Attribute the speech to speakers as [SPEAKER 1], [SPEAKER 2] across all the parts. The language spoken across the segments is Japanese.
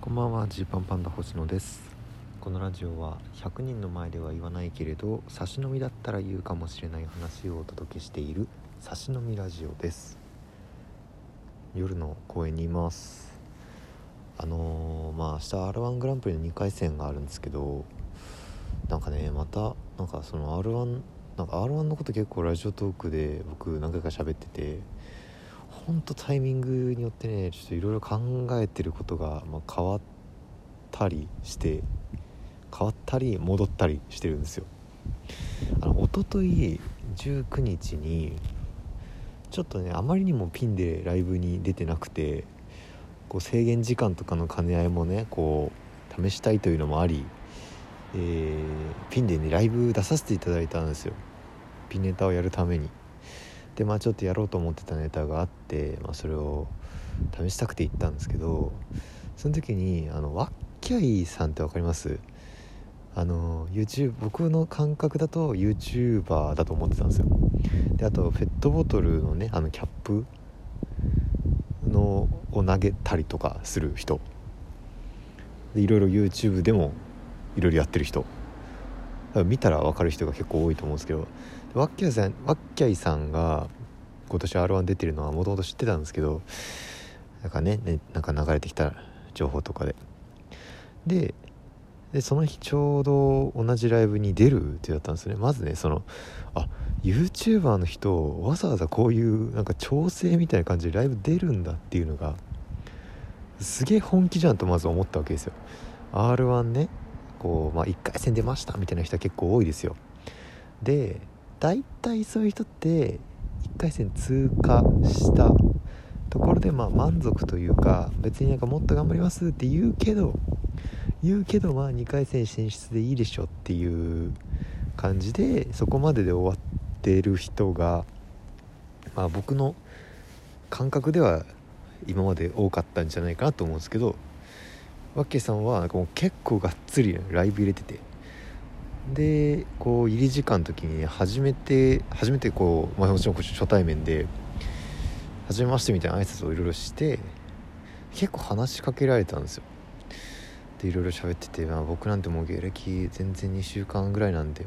[SPEAKER 1] こんばんはジーパンパンダ星野です。このラジオは100人の前では言わないけれど差し飲みだったら言うかもしれない話をお届けしている差し飲みラジオです。夜の公園にいます。あのー、まあ明日 R1 グランプリの2回戦があるんですけどなんかねまたなんかその R1 なんか R1 のこと結構ラジオトークで僕何回か喋っててほんとタイミングによってねちょっといろいろ考えてることが、まあ、変わったりして変わったり戻ったりしてるんですよ。あの一昨日19日にちょっとねあまりにもピンでライブに出てなくてこう制限時間とかの兼ね合いもねこう試したいというのもあり、えー、ピンでねライブ出させていただいたんですよ。ピンネタをやるために。でまあちょっとやろうと思ってたネタがあって、まあ、それを試したくて行ったんですけどその時にあのワッキャイさんって分かります？あの YouTube 僕の感覚だと YouTuber だと思ってたんですよ。であとペットボトルのねあのキャップのを投げたりとかする人。でいろいろ YouTube でもいろいろやってる人。見たら分かる人が結構多いと思うんですけどワッキャイさんワッキャイさんが今年 r 1出てるのはもともと知ってたんですけどなんかねねなんか流れてきた情報とかで。ででその日ちょうど同じライブに出るってだったんですね。まずねそのあ YouTuber の人わざわざこういうなんか調整みたいな感じでライブ出るんだっていうのがすげえ本気じゃんとまず思ったわけですよ。r 1ねこう、まあ、1回戦出ましたみたいな人は結構多いですよ。で大体そういう人って1回戦通過したところでまあ満足というか別になんかもっと頑張りますって言うけど言うけどまあ2回戦進出でいいでしょっていう感じでそこまでで終わってる人がまあ僕の感覚では今まで多かったんじゃないかなと思うんですけどワッケさんはなんかもう結構がっつりライブ入れててでこう入り時間の時に初めて初めてこう、まあ、もちろん初対面で「初めまして」みたいな挨拶をいろいろして結構話しかけられたんですよ。でいろいろ喋ってて、まあ、僕なんてもう芸歴全然2週間ぐらいなんで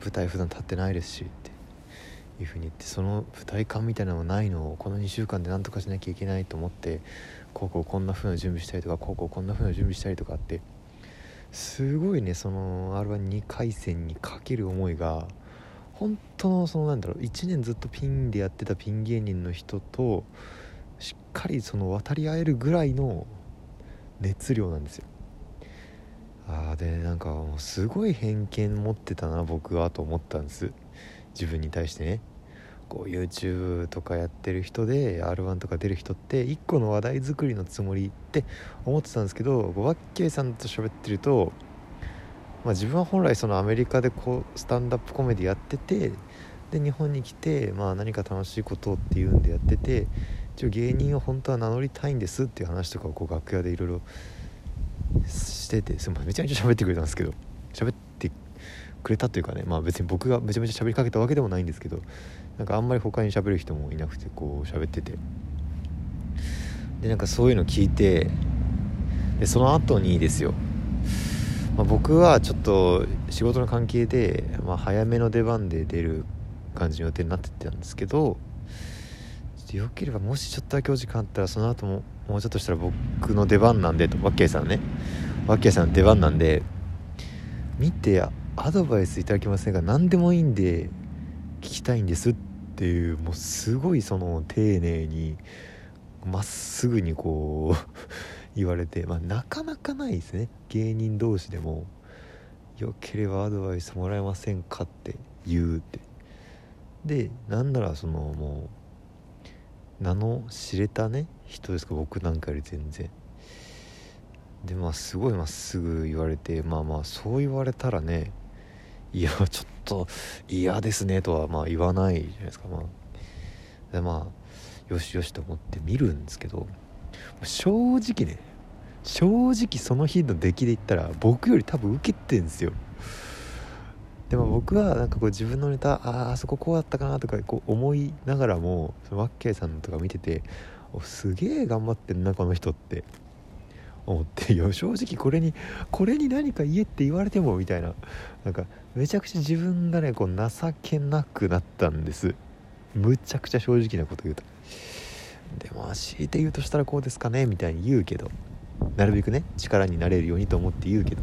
[SPEAKER 1] 舞台普段立ってないですしっていうふうに言ってその舞台感みたいなのがないのをこの2週間で何とかしなきゃいけないと思ってこうこうこんな風な準備したりとかこうこうこんな風な準備したりとかってすごいねその r 1 2回戦にかける思いが本当のそのなんだろう1年ずっとピンでやってたピン芸人の人としっかりその渡り合えるぐらいの熱量なんですよ。あーでなんかすごい偏見持ってたな僕はと思ったんです。自分に対してね。こう YouTube とかやってる人で r 1とか出る人って1個の話題作りのつもりって思ってたんですけどワッケイさんと喋ってると、まあ、自分は本来そのアメリカでこうスタンダップコメディやっててで日本に来て、まあ、何か楽しいことっていうんでやってて一応芸人を本当は名乗りたいんですっていう話とかをこう楽屋でいろいろしててすめちゃめちゃ喋ってくれたんですけど喋ってくれたというかねまあ別に僕がめちゃめちゃ喋りかけたわけでもないんですけどなんかあんまり他に喋る人もいなくてこう喋ってて。でなんかそういうの聞いてでその後にですよ、まあ、僕はちょっと仕事の関係で、まあ、早めの出番で出る感じの予定になってたんですけどよければもしちょっとだけお時間あったらその後ももうちょっとしたら僕の出番なんでとワッケーさんね。ワッケーさんの出番なんで見てアドバイスいただけませんが何でもいいんできたいんですっていうもうすごいその丁寧にまっすぐにこう 言われてまあなかなかないですね芸人同士でも「よければアドバイスもらえませんか?」って言うってでなんならそのもう名の知れたね人ですか僕なんかより全然でまあすごいまっすぐ言われてまあまあそう言われたらねいや ちょっと嫌ですねとはまあ言わないじゃないですか。まあでまあよしよしと思って見るんですけど正直ね正直その日の出来で言ったら僕より多分受けてんですよ。でも僕はなんかこう自分のネタああそここうだったかなとかこう思いながらもそのワッケーさんとか見ててすげえ頑張ってんなこの人って思っていや正直これにこれに何か言えって言われてもみたいな。なんかめちゃくちゃ自分がねこう情けなくなったんです。むちゃくちゃ正直なこと言うと。でも強いて言うとしたらこうですかねみたいに言うけど。なるべくね力になれるようにと思って言うけど。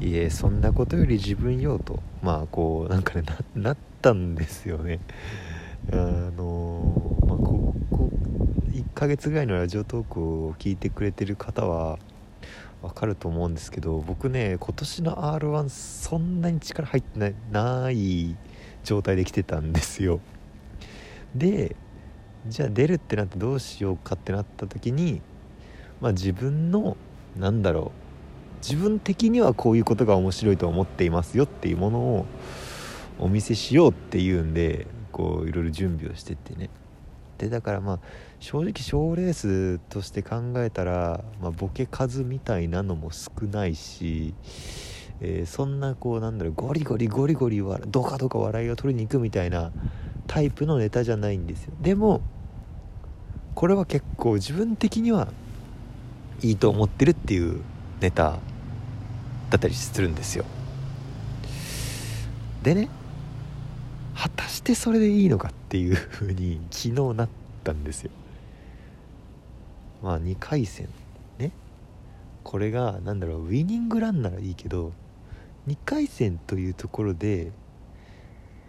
[SPEAKER 1] いえそんなことより自分よとまあこうなんかねなったんですよね。あのまあここ1ヶ月ぐらいのラジオトークを聞いてくれてる方はわかると思うんですけど僕ね今年の r 1そんなに力入ってないない状態で来てたんですよ。でじゃあ出るってなってどうしようかってなった時にまあ自分のなんだろう自分的にはこういうことが面白いと思っていますよっていうものをお見せしようっていうんでこういろいろ準備をしてってね。でだからまあ正直賞レースとして考えたら、まあ、ボケ数みたいなのも少ないし、えー、そんなこうなんだろうゴリゴリゴリゴリドカドカ笑いを取りに行くみたいなタイプのネタじゃないんですよ。でもこれは結構自分的にはいいと思ってるっていうネタだったりするんですよ。でね果たしてそれでいいのかっていう風に 昨日なったんですよ。まあ2回戦。ね。これが何だろうウィニングランならいいけど2回戦というところで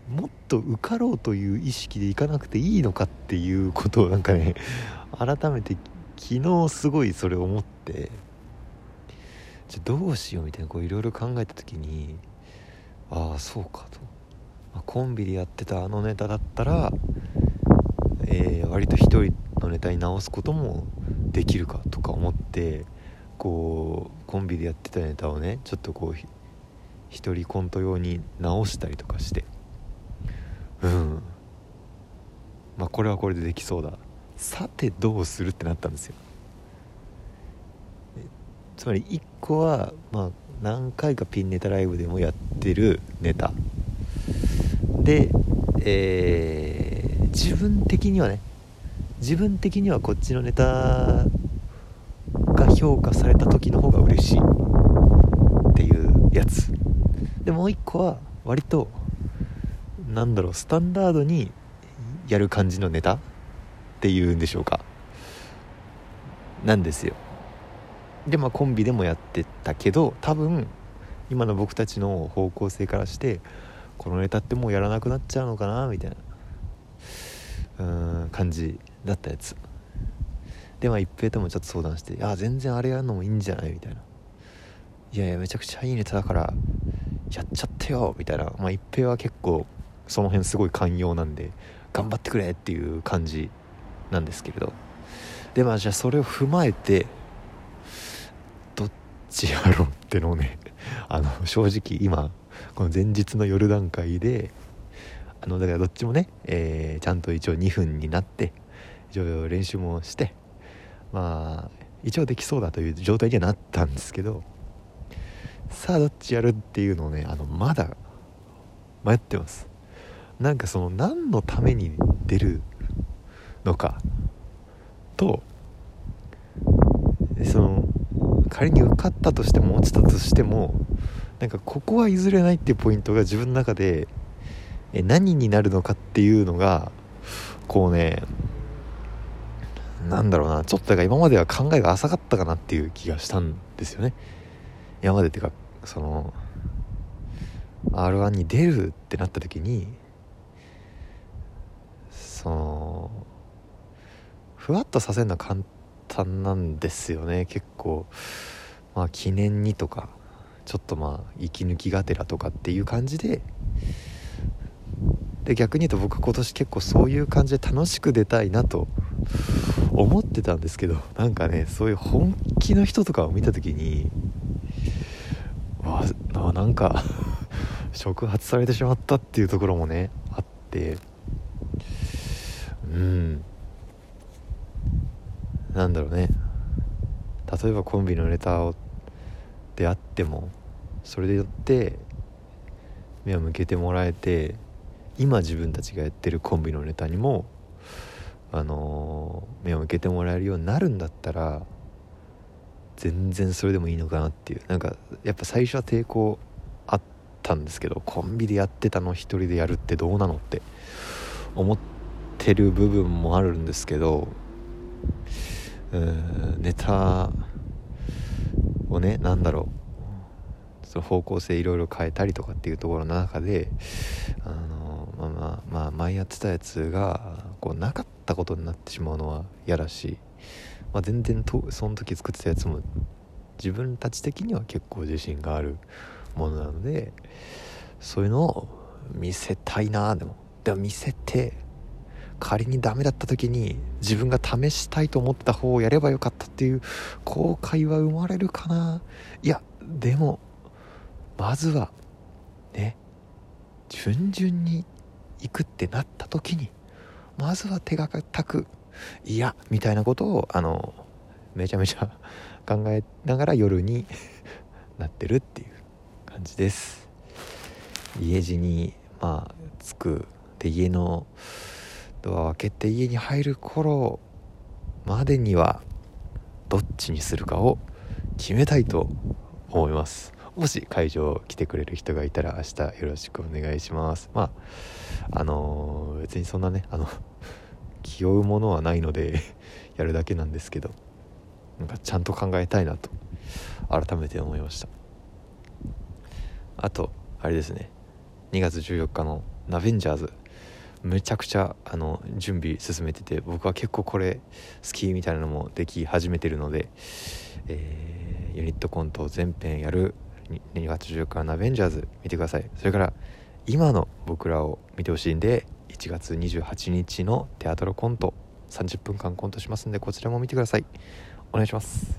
[SPEAKER 1] もっと受かろうという意識でいかなくていいのかっていうことをなんかね 改めて昨日すごいそれ思ってじゃどうしようみたいなこういろいろ考えた時にああそうかと、ま、コンビでやってたあのネタだったら、えー、割と一人のネタに直すこともできるかとか思ってこうコンビでやってたネタをねちょっとこう一人コント用に直したりとかして。うん。まあこれはこれでできそうだ。さてどうするってなったんですよ。つまり1個はまあ何回かピンネタライブでもやってるネタ。でえー、自分的にはね自分的にはこっちのネタが評価された時の方が嬉しいっていうやつ。でもう一個は割となんだろうスタンダードにやる感じのネタっていうんでしょうか。なんですよ。でまあコンビでもやってたけど多分今の僕たちの方向性からしてこのネタってもうやらなくなっちゃうのかなみたいな。うん感じだったやつ。でまあ一平ともちょっと相談して「いや全然あれやるのもいいんじゃない?」みたいな「いやいやめちゃくちゃいいネタだからやっちゃってよ」みたいな。まあ一平は結構その辺すごい寛容なんで頑張ってくれっていう感じなんですけれど。でまあじゃあそれを踏まえてどっちやろうってのをねあの正直今この前日の夜段階であのだからどっちもね、えー、ちゃんと一応2分になって一応練習もしてまあ一応できそうだという状態にはなったんですけどさあどっちやるっていうのをねあのまだ迷ってます。なんかその何のために出るのかとその仮に受かったとしても落ちたとしてもなんかここは譲れないっていうポイントが自分の中でえ何になるのかっていうのがこうねなんだろうなちょっとだから今までは考えが浅かったかなっていう気がしたんですよね。今までっていうかその r 1に出るってなった時にそのふわっとさせるのは簡単なんですよね結構。まあ記念にとか。ちょっとまあ息抜きがてらとかっていう感じでで逆に言うと僕今年結構そういう感じで楽しく出たいなと思ってたんですけどなんかねそういう本気の人とかを見た時にわあなんか 触発されてしまったっていうところもねあってうん。なんだろうね。例えばコンビのネタをであってもそれでよって目を向けてもらえて今自分たちがやってるコンビのネタにもあのー、目を向けてもらえるようになるんだったら全然それでもいいのかなっていう。なんかやっぱ最初は抵抗あったんですけどコンビでやってたの一人でやるってどうなのって思ってる部分もあるんですけどうんネタをね何だろう。その方向性いろいろ変えたりとかっていうところの中であのまあまあまあ前やってたやつがこうなかったことになってしまうのは嫌だし、まあ、全然とその時作ってたやつも自分たち的には結構自信があるものなのでそういうのを見せたいなでも。でも見せて仮にダメだった時に自分が試したいと思った方をやればよかったっていう後悔は生まれるかな。いやでもまずはね順々に行くってなった時にまずは手堅くいやみたいなことをあのめちゃめちゃ 考えながら夜に なってるっていう感じです。家路にまあ着くで家のドアを開けて家に入る頃までにはどっちにするかを決めたいと思います。もし会場来てくれる人がいたら明日よろしくお願いします。まああのー、別にそんなねあの 気負うものはないので やるだけなんですけどなんかちゃんと考えたいなと改めて思いました。あとあれですね。2月14日の「ナベンジャーズ」めちゃくちゃあの準備進めてて僕は結構これ好きみたいなのもでき始めてるので、えー、ユニットコントを全編やる2月14日の「アベンジャーズ」見てください。それから今の僕らを見てほしいんで1月28日のテアトロコント30分間コントしますんでこちらも見てください。お願いします。